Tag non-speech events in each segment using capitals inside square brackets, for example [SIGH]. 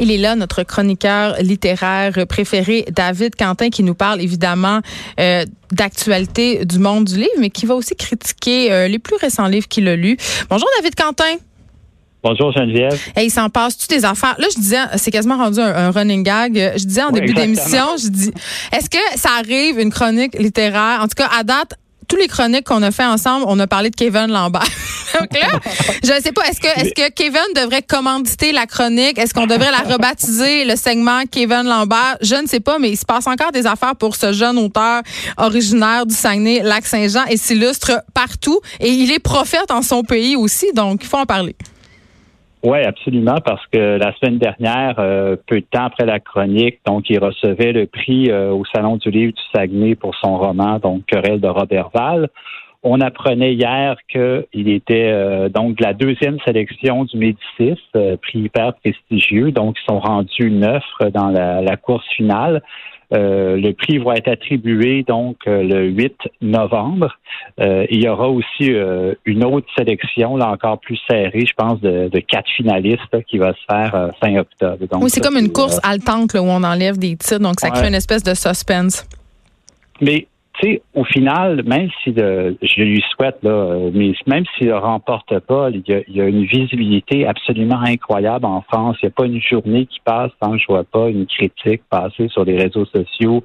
Il est là, notre chroniqueur littéraire préféré, David Quentin, qui nous parle évidemment euh, d'actualité du monde du livre, mais qui va aussi critiquer euh, les plus récents livres qu'il a lus. Bonjour David Quentin. Bonjour Geneviève. il s'en passe-tu des affaires? Là, je disais, c'est quasiment rendu un, running gag. Je disais en début d'émission, je dis, est-ce que ça arrive une chronique littéraire? En tout cas, à date, tous les chroniques qu'on a fait ensemble, on a parlé de Kevin Lambert. [LAUGHS] Donc là, je ne sais pas, est-ce que, est-ce que Kevin devrait commanditer la chronique? Est-ce qu'on devrait la [LAUGHS] rebaptiser, le segment Kevin Lambert? Je ne sais pas, mais il se passe encore des affaires pour ce jeune auteur originaire du Saguenay, Lac-Saint-Jean, et s'illustre partout. Et il est prophète en son pays aussi, donc il faut en parler. Oui, absolument, parce que la semaine dernière, euh, peu de temps après la chronique, donc il recevait le prix euh, au Salon du livre du Saguenay pour son roman, donc Querelle de Robert Val. On apprenait hier qu'il était euh, donc de la deuxième sélection du Médicis, prix hyper prestigieux, donc ils sont rendus neuf dans la course finale. Euh, le prix va être attribué donc euh, le 8 novembre. Euh, il y aura aussi une autre sélection, là encore plus serrée, je pense, de, quatre finalistes qui va se faire fin octobre. oui, c'est comme une course haletante où on enlève des titres, donc ça crée une espèce de suspense. Mais tu sais, au final, même si je lui souhaite, là, mais même s'il ne remporte pas, il y, a, une visibilité absolument incroyable en France. Il n'y a pas une journée qui passe sans que je vois pas une critique passer sur les réseaux sociaux,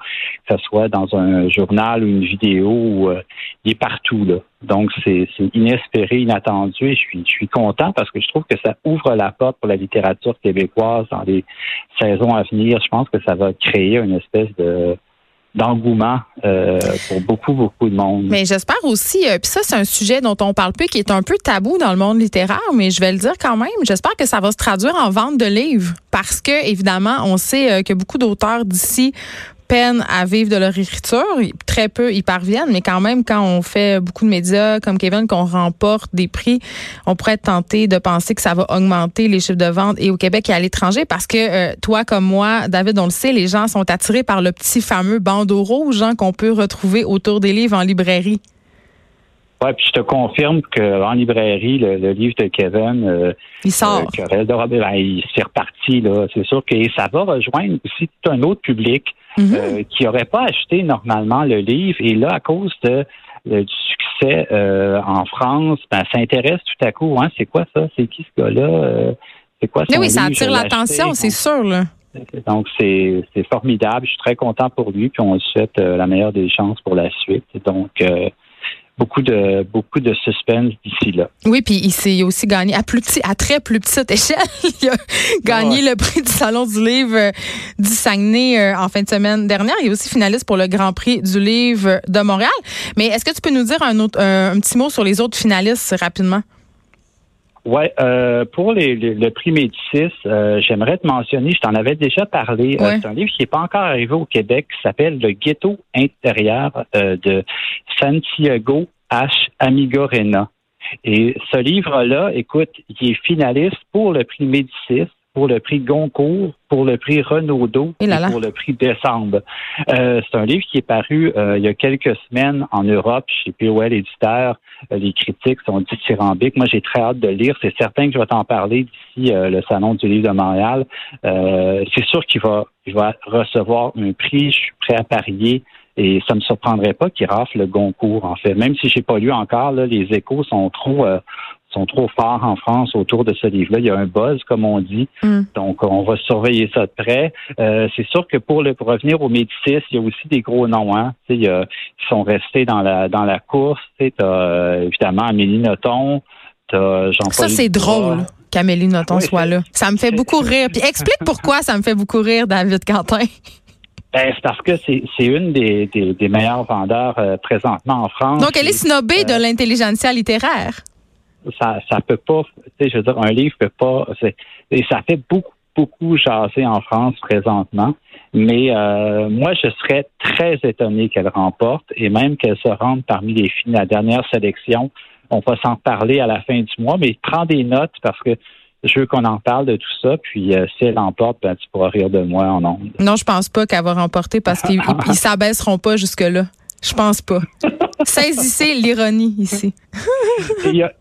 que ce soit dans un journal ou une vidéo. Euh, il est partout, là. Donc, c'est inespéré, inattendu et je suis, je suis content parce que je trouve que ça ouvre la porte pour la littérature québécoise dans les saisons à venir. Je pense que ça va créer une espèce de d'engouement euh, pour beaucoup, beaucoup de monde. Mais j'espère aussi, euh, puis ça, c'est un sujet dont on parle peu, qui est un peu tabou dans le monde littéraire, mais je vais le dire quand même. J'espère que ça va se traduire en vente de livres parce que, évidemment, on sait euh, que beaucoup d'auteurs d'ici peine à vivre de leur écriture. Très peu y parviennent, mais quand même, quand on fait beaucoup de médias comme Kevin, qu'on remporte des prix, on pourrait être tenté de penser que ça va augmenter les chiffres de vente et au Québec et à l'étranger parce que euh, toi comme moi, David, on le sait, les gens sont attirés par le petit fameux bandeau rouge hein, qu'on peut retrouver autour des livres en librairie. Oui, puis je te confirme qu'en librairie, le, livre de Kevin, euh, il sort. Euh, ben, il s'est reparti là. C'est sûr que ça va rejoindre aussi tout un autre public mhm. euh, qui n'aurait pas acheté normalement le livre. Et là, à cause de, du succès en France, ben, s'intéresse tout à coup. Hein, c'est quoi ça? C'est qui ce gars-là? C'est quoi ça Oui, ça attire l'attention, c'est sûr là. Donc, c'est formidable. Je suis très content pour lui, puis on souhaite la meilleure des chances pour la suite. Donc, beaucoup de beaucoup de suspense d'ici là. Oui, puis il s'est aussi gagné à plus petit, à très plus petite échelle. [LAUGHS] il a gagné le prix du Salon du livre euh, du Saguenay euh, en fin de semaine dernière. Il est aussi finaliste pour le Grand Prix du livre de Montréal. Mais est-ce que tu peux nous dire un autre un petit mot sur les autres finalistes rapidement? Oui, euh, pour les, le prix Médicis, euh, j'aimerais te mentionner, je t'en avais déjà parlé, euh, c'est un livre qui n'est pas encore arrivé au Québec, qui s'appelle Le ghetto intérieur de Santiago H. Amigorena. Et ce livre-là, écoute, il est finaliste pour le prix Médicis pour le prix Goncourt, pour le prix Renaudot et, pour le prix Décembre. Euh, c'est un livre qui est paru euh, il y a quelques semaines en Europe chez POL Éditeur. Euh, les critiques sont dithyrambiques. Moi, j'ai très hâte de lire. C'est certain que je vais t'en parler d'ici le Salon du livre de Montréal. c'est sûr qu'il va, il va recevoir un prix. Je suis prêt à parier. Et ça me surprendrait pas qu'il rafle le Goncourt, en fait. Même si j'ai pas lu encore, là, les échos sont trop sont trop forts en France autour de ce livre-là. Il y a un buzz, comme on dit. Mm. Donc, on va surveiller ça de près. Euh, c'est sûr que pour, le, revenir au Médicis, il y a aussi des gros noms. Hein. Il ils sont restés dans la dans la course. Tu as euh, évidemment Amélie Nothomb. Jean-Paul Ça, c'est drôle qu'Amélie Nothomb soit là. Ça me fait beaucoup rire. Puis explique pourquoi ça me fait beaucoup rire, David Quentin. [LAUGHS] Ben, c'est parce que c'est une des, des, meilleurs vendeurs euh, présentement en France. Donc, elle est snobée de l'intelligentsia littéraire ça ça peut pas, tu sais, je veux dire, un livre peut pas, et ça fait beaucoup beaucoup jaser en France présentement, mais euh, moi je serais très étonné qu'elle remporte et même qu'elle se rende parmi les filles de la dernière sélection. On va s'en parler à la fin du mois, mais prends des notes parce que je veux qu'on en parle de tout ça. Puis euh, si elle emporte, ben, tu pourras rire de moi en ondes. Non, je pense pas qu'elle va remporter parce qu'ils s'abaisseront pas jusque-là. Je pense pas. [LAUGHS] Saisissez l'ironie ici.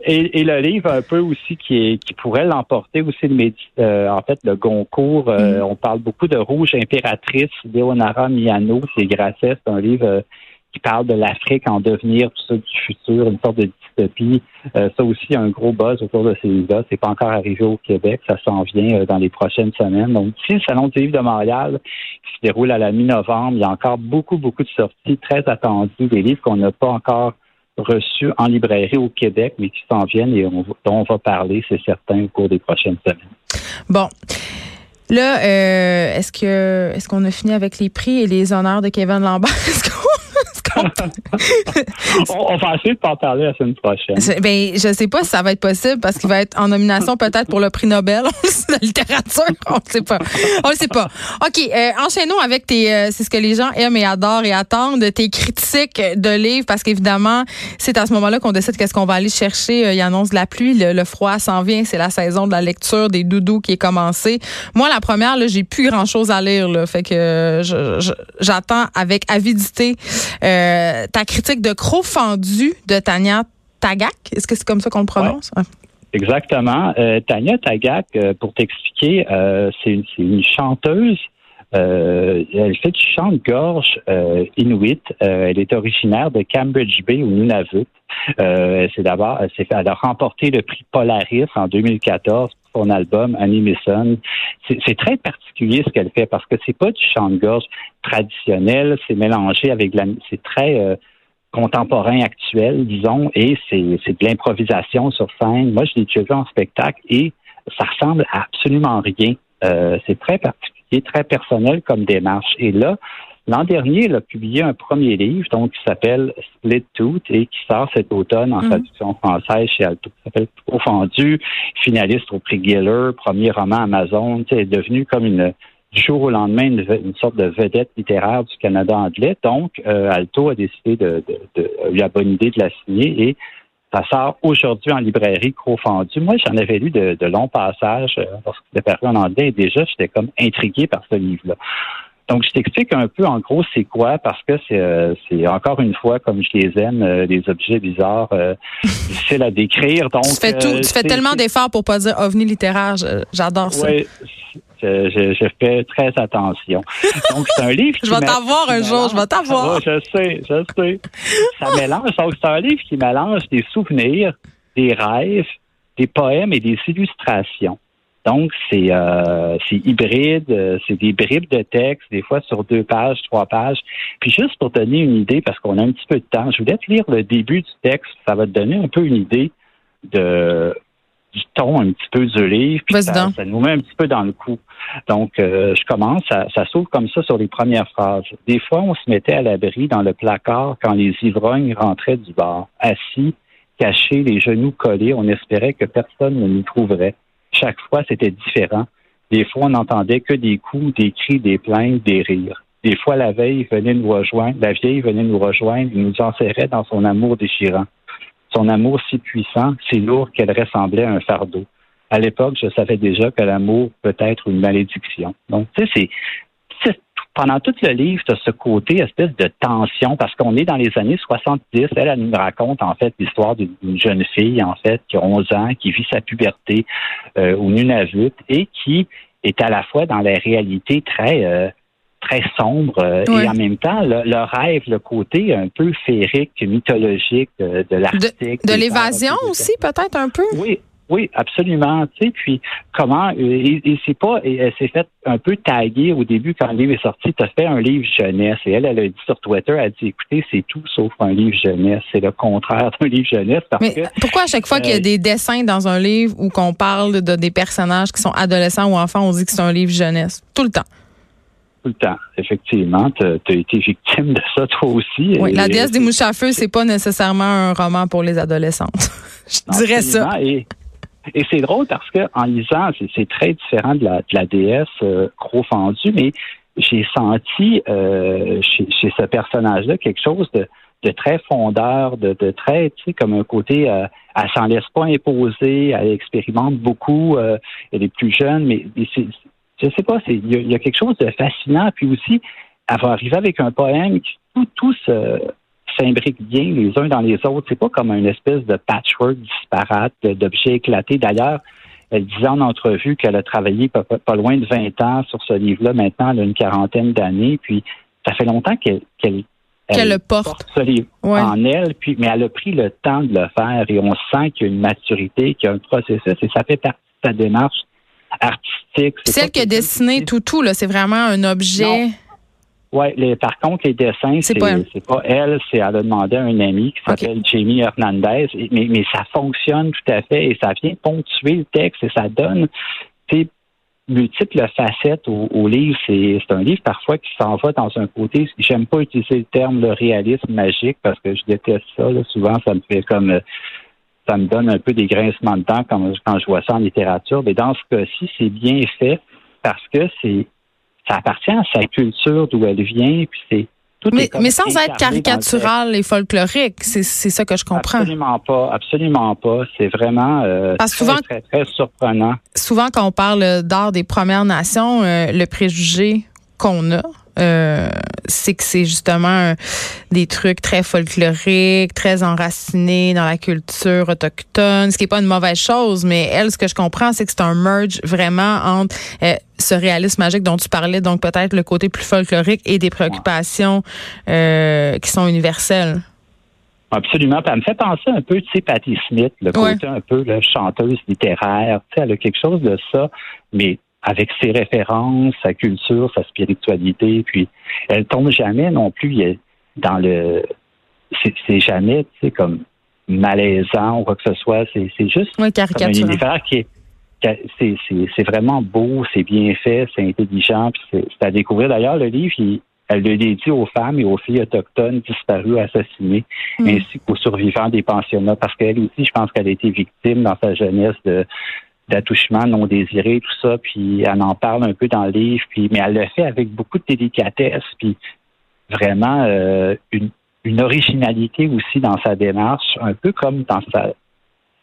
et, le livre un peu aussi qui, qui pourrait l'emporter aussi, le, euh, en fait, le Goncourt. Euh, mm. On parle beaucoup de Rouge impératrice, Leonara Miano, c'est Grasset, c'est un livre euh, qui parle de l'Afrique en devenir, tout ça du futur, une sorte de dystopie. Euh, ça aussi, un gros buzz autour de ces livres-là. C'est pas encore arrivé au Québec. Ça s'en vient euh, dans les prochaines semaines. Donc, ici, le Salon du livre de Montréal, qui se déroule à la mi-novembre, il y a encore beaucoup, beaucoup de sorties très attendues, des livres qu'on n'a pas encore reçus en librairie au Québec, mais qui s'en viennent et dont on va parler, c'est certain, au cours des prochaines semaines. Bon. Là, euh, est-ce que est-ce qu'on a fini avec les prix et les honneurs de Kevin Lambert? [LAUGHS] [LAUGHS] on, va essayer de pas en parler la semaine prochaine. Ben, je sais pas si ça va être possible parce qu'il va être en nomination peut-être pour le prix Nobel [LAUGHS] de littérature. On ne sait pas. On ne sait pas. OK, euh, enchaînons avec tes, euh, c'est ce que les gens aiment et adorent et attendent, tes critiques de livres parce qu'évidemment, c'est à ce moment-là qu'on décide qu'est-ce qu'on va aller chercher. Euh, il annonce de la pluie, le, froid s'en vient, c'est la saison de la lecture, des doudous qui est commencée. Moi, la première, j'ai plus grand-chose à lire, fait que j'attends avec avidité. Ta critique de Croc fendu de Tania Tagak? Est-ce que c'est comme ça qu'on le prononce? Exactement. Euh, Tania Tagak, euh, pour t'expliquer, c'est une, chanteuse. elle fait du chant de gorge inuit. elle est originaire de Cambridge Bay au Nunavut. c'est d'abord, elle, elle a remporté le prix Polaris en 2014 pour son album Annie C'est très particulier ce qu'elle fait parce que c'est pas du chant de gorge traditionnel, c'est mélangé avec la, c'est très euh, contemporain actuel, disons, et c'est, de l'improvisation sur scène. Moi, je l'ai déjà vu en spectacle et ça ressemble à absolument rien. Euh, c'est très particulier, très personnel comme démarche. Et là, L'an dernier, il a publié un premier livre donc, qui s'appelle Split Tooth et qui sort cet automne en mhm. traduction française chez Alto. Il s'appelle Profondu, finaliste au prix Giller, premier roman Amazon. C'est devenu comme une du jour au lendemain une, sorte de vedette littéraire du Canada anglais. Donc, euh, Alto a décidé de, de, de, eu la bonne idée de la signer et ça sort aujourd'hui en librairie Crofendu. Moi, j'en avais lu de, longs passages euh, lorsqu'il était paru en anglais et déjà, j'étais comme intrigué par ce livre-là. Donc, je t'explique un peu en gros c'est quoi, parce que c'est, euh, encore une fois, comme je les aime, euh, des objets bizarres, euh, [LAUGHS] difficiles à décrire. Donc, tu fais, tout, tu fais tellement d'efforts pour pas dire ovni littéraire, j'adore ça. Oui, je, fais très attention. Donc, c'est un livre [LAUGHS] qui. je vais t'avoir un jour, je vais t'avoir. je sais, je sais. Ça [LAUGHS] mélange. Donc, c'est un livre qui mélange des souvenirs, des rêves, des poèmes et des illustrations. Donc, c'est euh, hybride, euh, c'est des bribes de texte, des fois sur deux pages, trois pages. Puis juste pour donner une idée, parce qu'on a un petit peu de temps, je voulais te lire le début du texte. Ça va te donner un peu une idée de du ton un petit peu du livre. Puis ça, nous met un petit peu dans le coup. Donc, euh, je commence, ça, ça s'ouvre comme ça sur les premières phrases. Des fois, on se mettait à l'abri dans le placard quand les ivrognes rentraient du bar. Assis, cachés, les genoux collés, on espérait que personne ne nous trouverait. Chaque fois, c'était différent. Des fois, on n'entendait que des coups, des cris, des plaintes, des rires. Des fois, la veille venait nous rejoindre, la vieille venait nous rejoindre et nous enserrait dans son amour déchirant. Son amour si puissant, si lourd qu'elle ressemblait à un fardeau. À l'époque, je savais déjà que l'amour peut être une malédiction. Donc, tu sais, pendant tout le livre, tu as ce côté espèce de tension parce qu'on est dans les années 70. Elle, elle nous raconte en fait l'histoire d'une jeune fille en fait qui a 11 ans, qui vit sa puberté euh, au Nunavut et qui est à la fois dans la réalité très euh, très sombre euh, et en même temps le, rêve, le côté un peu féerique, mythologique de l'arctique. De, de l'évasion aussi peut-être un peu? Oui, oui, absolument. Tu sais, puis comment et, et c'est pas et elle s'est fait un peu taguer au début quand le livre est sorti. Tu as fait un livre jeunesse et elle, elle a dit sur Twitter, elle a dit écoutez, c'est tout sauf un livre jeunesse. C'est le contraire d'un livre jeunesse parce Mais pourquoi à chaque fois qu'il y a euh, des dessins dans un livre ou qu'on parle de des personnages qui sont adolescents ou enfants, on dit que c'est un livre jeunesse? Tout le temps? Tout le temps, effectivement. Tu as, été victime de ça toi aussi. Oui, La déesse des mouches à feu, c'est pas nécessairement un roman pour les adolescentes. [LAUGHS] Je dirais ça. Et c'est drôle parce que en lisant, c'est très différent de la, de la déesse euh, gros fendue, mais j'ai senti euh, chez, chez, ce personnage-là quelque chose de, de très fondeur, de, de, très, tu sais, comme un côté, euh, elle s'en laisse pas imposer, elle expérimente beaucoup, euh, elle est plus jeune, mais, c'est, je sais pas, il y, y, a quelque chose de fascinant. Puis aussi, elle va arriver avec un poème qui tout, tout se s'imbriquent bien les uns dans les autres. C'est pas comme une espèce de patchwork disparate d'objets éclatés. D'ailleurs, elle disait en entrevue qu'elle a travaillé pas, loin de 20 ans sur ce livre-là. Maintenant, elle a une quarantaine d'années. Puis, ça fait longtemps qu'elle qu'elle le porte, ce livre en elle. Puis, mais elle a pris le temps de le faire et on sent qu'il y a une maturité, qu'il y a un processus et ça fait partie de sa démarche artistique. Celle qui a dessiné tout, tout, là, c'est vraiment un objet. Oui, par contre, les dessins, c'est pas, pas elle, c'est elle a demandé à un ami qui s'appelle Jamie Hernandez, mais, mais ça fonctionne tout à fait et ça vient ponctuer le texte et ça donne multiples facettes au, livre. C'est un livre parfois qui s'en va dans un côté. J'aime pas utiliser le terme le réalisme magique parce que je déteste ça. Souvent, ça me fait comme ça me donne un peu des grincements de dents quand, quand je vois ça en littérature. Mais dans ce cas-ci, c'est bien fait parce que c'est ça appartient à sa culture d'où elle vient, puis c'est mais, mais, sans être caricatural et folklorique, c'est ça que je comprends. Absolument pas, absolument pas. C'est vraiment euh, très, souvent, très, très, surprenant. Souvent, quand on parle d'art des Premières Nations, euh, le préjugé qu'on a, euh, c'est que c'est justement des trucs très folkloriques, très enracinés dans la culture autochtone, ce qui est pas une mauvaise chose, mais elle, ce que je comprends, c'est que c'est un merge vraiment entre euh, ce réalisme magique dont tu parlais, donc peut-être le côté plus folklorique et des préoccupations euh, qui sont universelles. Absolument. Ça me fait penser un peu, tu sais, Patti Smith, le côté un peu la chanteuse littéraire. Tu sais, elle a quelque chose de ça, mais avec ses références, sa culture, sa spiritualité, puis elle tombe jamais non plus dans le c'est jamais tu sais comme malaisant ou quoi que ce soit, c'est juste un univers qui est c'est vraiment beau, c'est bien fait, c'est intelligent, puis c'est à découvrir. D'ailleurs, le livre, elle le dédie aux femmes et aux filles autochtones disparues, assassinées, mm. ainsi qu'aux survivants des pensionnats, parce qu'elle aussi, je pense qu'elle a été victime dans sa jeunesse de d'attouchement non désiré, tout ça, puis elle en parle un peu dans le livre, puis mais elle le fait avec beaucoup de délicatesse, puis vraiment euh, une, originalité aussi dans sa démarche, un peu comme dans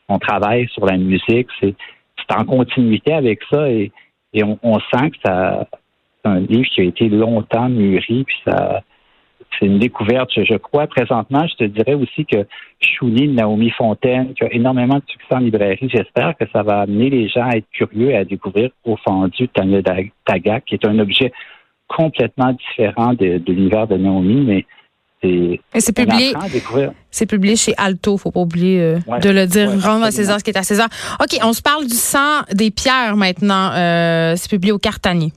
son travail sur la musique, c'est en continuité avec ça et, et on, on sent que ça c'est un livre qui a été longtemps mûri, puis ça c'est une découverte, je, crois. Présentement, je te dirais aussi que Chouli Naomi Fontaine, qui a énormément de succès en librairie, j'espère que ça va amener les gens à être curieux et à découvrir au fendu Tanya Tagak, qui est un objet complètement différent de, l'univers de Naomi, mais c'est publié, c'est publié chez Alto, faut pas oublier euh, de le dire. Rendre à César ce qui est à César. OK, on se parle du sang des pierres maintenant. Euh, c'est publié au Cartanier.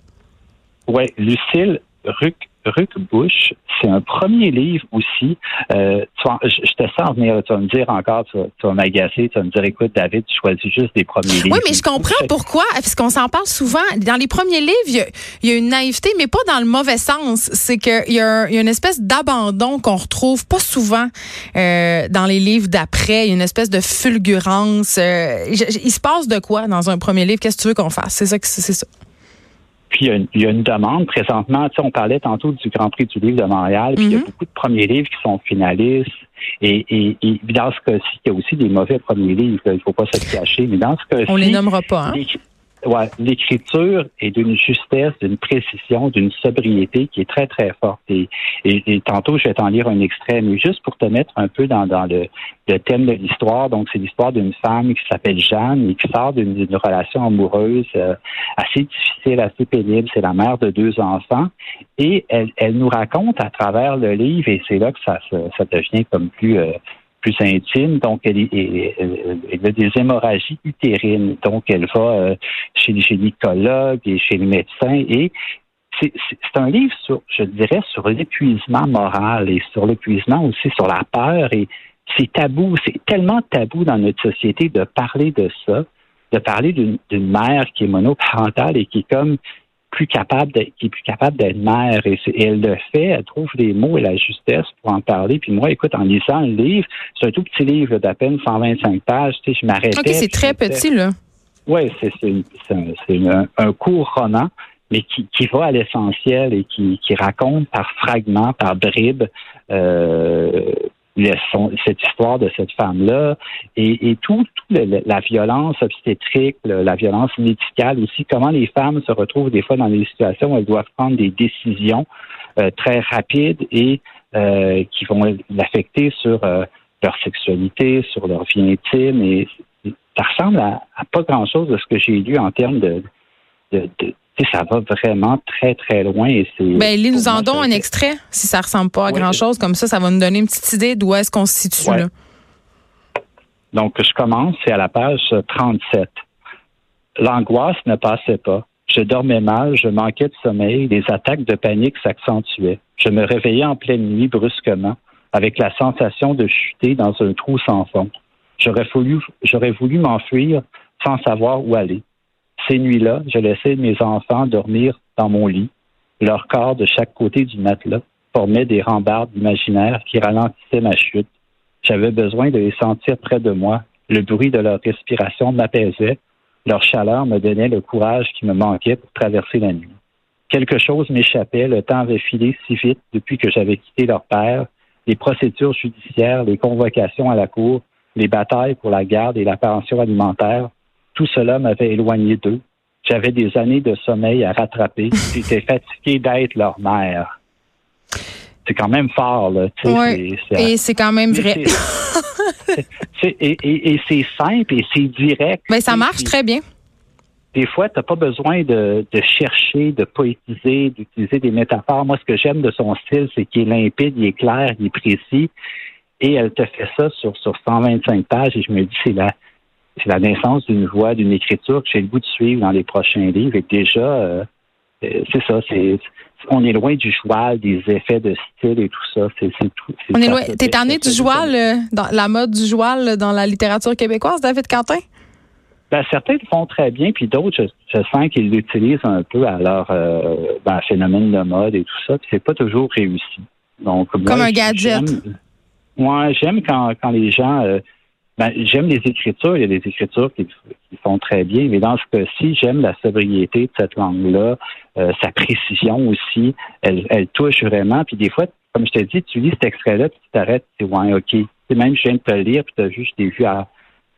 Oui, Lucille Ruc Ruc Bush, c'est un premier livre aussi. Euh, je, te sens venir, tu vas me dire encore, tu vas, m'agacer, tu vas me dire, écoute, David, tu choisis juste des premiers livres. Oui, mais je comprends pourquoi, parce qu'on s'en parle souvent. Dans les premiers livres, il y, a, une naïveté, mais pas dans le mauvais sens. C'est qu'il y, a une espèce d'abandon qu'on retrouve pas souvent euh, dans les livres d'après. Il y a une espèce de fulgurance. Euh, il se passe de quoi dans un premier livre? Qu'est-ce que tu veux qu'on fasse? C'est ça que c'est ça. Puis il y, a une, demande présentement. Tu sais, on parlait tantôt du Grand Prix du livre de Montréal. Puis il y a mhm. beaucoup de premiers livres qui sont finalistes. Et, et, et dans ce cas-ci, il y a aussi des mauvais premiers livres. Il ne faut pas se cacher. Mais dans ce cas-ci, on les nommera pas. Hein? Ouais, l'écriture est d'une justesse, d'une précision, d'une sobriété qui est très, très forte. Et, et, tantôt, je vais t'en lire un extrait, mais juste pour te mettre un peu dans, dans le, le thème de l'histoire. Donc, c'est l'histoire d'une femme qui s'appelle Jeanne et qui sort d'une relation amoureuse euh, assez difficile, assez pénible. C'est la mère de deux enfants. Et elle, elle nous raconte à travers le livre, et c'est là que ça, ça, devient comme plus... Euh, plus intime. Donc, elle, a des hémorragies utérines. Donc, elle va euh, chez les gynécologues et chez les médecins. Et c'est un livre sur, je dirais, sur l'épuisement moral et sur l'épuisement aussi sur la peur. Et c'est tabou, c'est tellement tabou dans notre société de parler de ça, de parler d'une mère qui est monoparentale et qui est comme plus capable qui est plus capable d'être mère et, elle le fait, elle trouve les mots et la justesse pour en parler. Puis moi, écoute, en lisant le livre, c'est un tout petit livre d'à peine 125 pages, tu sais, je m'arrêtais. OK, c'est très petit, là. Oui, c'est un, un court roman, mais qui, qui va à l'essentiel et qui, qui raconte par fragments, par bribes, euh, cette histoire de cette femme-là et, et tout, la violence obstétrique, la violence médicale aussi, comment les femmes se retrouvent des fois dans des situations où elles doivent prendre des décisions euh, très rapides et qui vont l'affecter sur leur sexualité, sur leur vie intime. Et ça ressemble à, pas grand-chose de ce que j'ai lu en termes de, ça va vraiment très, très loin. Et ben, nous en donne un extrait, si ça ressemble pas à grand-chose. Comme ça, ça va nous donner une petite idée d'où est-ce qu'on se situe. Là. Donc, je commence, c'est à la page 37. L'angoisse ne passait pas. Je dormais mal, je manquais de sommeil, les attaques de panique s'accentuaient. Je me réveillais en pleine nuit brusquement, avec la sensation de chuter dans un trou sans fond. J'aurais voulu, j'aurais voulu m'enfuir sans savoir où aller. Ces nuits-là, je laissais mes enfants dormir dans mon lit. Leur corps de chaque côté du matelas formait des rambardes imaginaires qui ralentissaient ma chute. J'avais besoin de les sentir près de moi. Le bruit de leur respiration m'apaisait. Leur chaleur me donnait le courage qui me manquait pour traverser la nuit. Quelque chose m'échappait, le temps avait filé si vite depuis que j'avais quitté leur père, les procédures judiciaires, les convocations à la cour, les batailles pour la garde et la pension alimentaire, tout cela m'avait éloigné d'eux. J'avais des années de sommeil à rattraper. [LAUGHS] J'étais fatigué d'être leur mère. C'est quand même fort, là. Oui, et c'est quand même vrai. [LAUGHS] et, c'est simple et c'est direct. Mais ça marche très bien. Des fois, tu n'as pas besoin de, chercher, de poétiser, d'utiliser des métaphores. Moi, ce que j'aime de son style, c'est qu'il est limpide, il est clair, il est précis. Et elle te fait ça sur, sur 125 pages. Et je me dis, c'est la, c'est la naissance d'une voix, d'une écriture que j'ai le goût de suivre dans les prochains livres. Et déjà, euh, euh, c'est ça, c'est on est loin du joual, des effets de style et tout ça. C'est tout. On est loin. T'es tanné du joual, euh, dans la mode du joual dans la littérature québécoise, David Quentin? Ben, certains le font très bien, puis d'autres, je, sens qu'ils l'utilisent un peu à leur ben, phénomène de mode et tout ça, puis c'est pas toujours réussi. Donc, Comme un gadget. Moi, j'aime quand, quand les gens ben, j'aime les écritures. Il y a des écritures qui, font très bien, mais dans ce cas-ci, j'aime la sobriété de cette langue-là, euh, sa précision aussi. Elle, touche vraiment. Puis des fois, comme je t'ai dit, tu lis cet extrait-là, puis tu t'arrêtes, tu ouais, OK. C'est même, je viens de te le lire, puis tu as vu, je t'ai vu à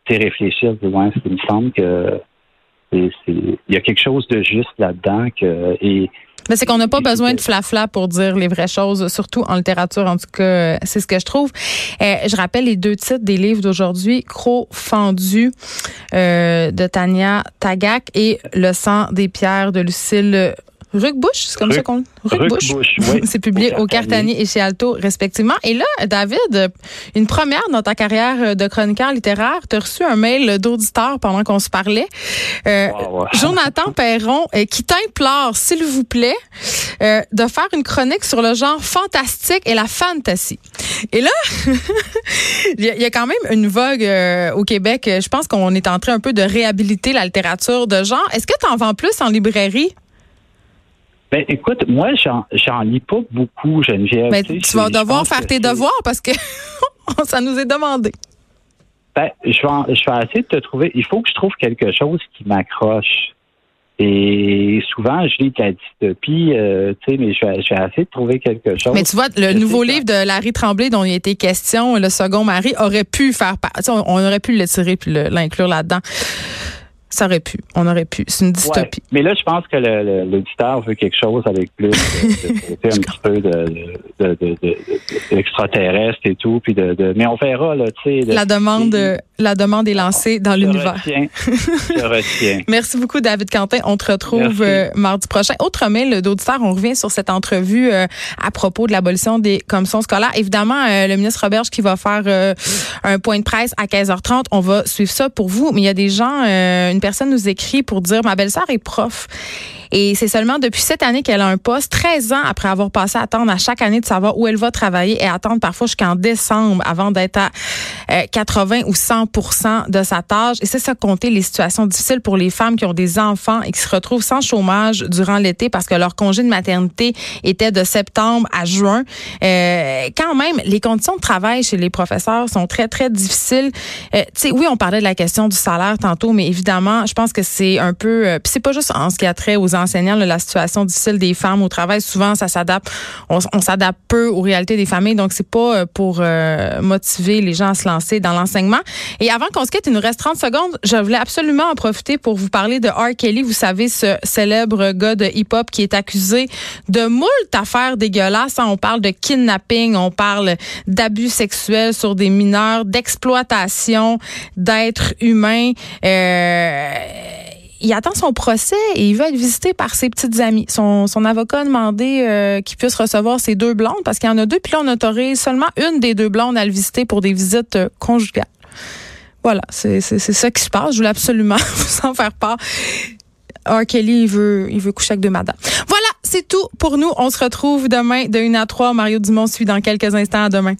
réfléchir, tu dis, ouais, il me semble que il y a quelque chose de juste là-dedans que et mais c'est qu'on n'a pas besoin de flafla pour dire les vraies choses, surtout en littérature. En tout cas, c'est ce que je trouve. Euh, je rappelle les deux titres des livres d'aujourd'hui Croc fendu euh, de Tania Tagak et Le sang des pierres de Lucille Ruc-Bouche, c'est comme ça qu'on Ruc-Bouche. Oui. [LAUGHS] c'est publié au Cartanier et chez Alto, respectivement. Et là, David, une première dans ta carrière de chroniqueur littéraire, tu as reçu un mail d'auditeur pendant qu'on se parlait. Euh, Jonathan [LAUGHS] Perron, euh, qui t'implore, s'il vous plaît, euh, de faire une chronique sur le genre fantastique et la fantasy. Et là, [LAUGHS] il y, a quand même une vogue euh, au Québec. Je pense qu'on est en train un peu de réhabiliter la littérature de genre. Est-ce que tu en vends plus en librairie? Ben, écoute, moi, j'en lis pas beaucoup, Geneviève. Mais tu, vas devoir faire tes devoirs parce que [LAUGHS] ça nous est demandé. Ben, je vais, je vais essayer de te trouver. Il faut que je trouve quelque chose qui m'accroche. Et souvent, je lis de la dystopie, euh, tu sais, mais je vais, essayer de trouver quelque chose. Mais tu vois, le nouveau livre de Larry Tremblay dont il était question, Le second mari, aurait pu faire on, on aurait pu le tirer puis l'inclure là-dedans. Ça aurait pu. On aurait pu. C'est une dystopie. Mais là, je pense que l'auditeur veut quelque chose avec plus de, [LAUGHS] un petit peu de, d'extraterrestre et tout. Puis de, mais on verra, là, tu sais. La demande, la demande est lancée dans l'univers. Je retiens. [LAUGHS] Merci beaucoup, David Quentin. On te retrouve euh, mardi prochain. Autre mail d'auditeur, on revient sur cette entrevue euh, à propos de l'abolition des commissions scolaires. Évidemment, euh, le ministre Roberge qui va faire un point de presse à 15h30. On va suivre ça pour vous. Mais il y a des gens, une personne nous écrit pour dire ma belle-sœur est prof et c'est seulement depuis cette année qu'elle a un poste, 13 ans après avoir passé à attendre à chaque année de savoir où elle va travailler et attendre parfois jusqu'en décembre avant d'être à 80 euh, ou 100% de sa tâche. Et c'est ça compter les situations difficiles pour les femmes qui ont des enfants et qui se retrouvent sans chômage durant l'été parce que leur congé de maternité était de septembre à juin. Euh, quand même, les conditions de travail chez les professeurs sont très, très difficiles. Euh, oui, on parlait de la question du salaire tantôt, mais évidemment, je pense que c'est un peu... Euh, c'est pas juste en ce qui a trait aux enseignants la situation difficile des femmes au travail. Souvent, ça s'adapte, on, s'adapte peu aux réalités des familles, donc c'est pas euh, pour euh, motiver les gens à se lancer dans l'enseignement. Et avant qu'on se quitte, il nous reste 30 secondes. Je voulais absolument en profiter pour vous parler de R. Kelly. Vous savez, ce célèbre gars de hip-hop qui est accusé de moult affaires dégueulasses. On parle de kidnapping, on parle d'abus sexuels sur des mineurs, d'exploitation d'êtres humains. Euh, il attend son procès et il veut être visité par ses petites amies. Son, avocat a demandé euh, qu'il puisse recevoir ses deux blondes parce qu'il y en a deux, puis là, on autorise seulement une des deux blondes à le visiter pour des visites euh, conjugales. Voilà, c'est ça qui se passe. Je voulais absolument [LAUGHS] vous en faire part. R. Kelly, il veut, il veut coucher avec deux madames. Voilà, c'est tout pour nous. On se retrouve demain de 1 à 3. Mario Dumont suit dans quelques instants. À demain.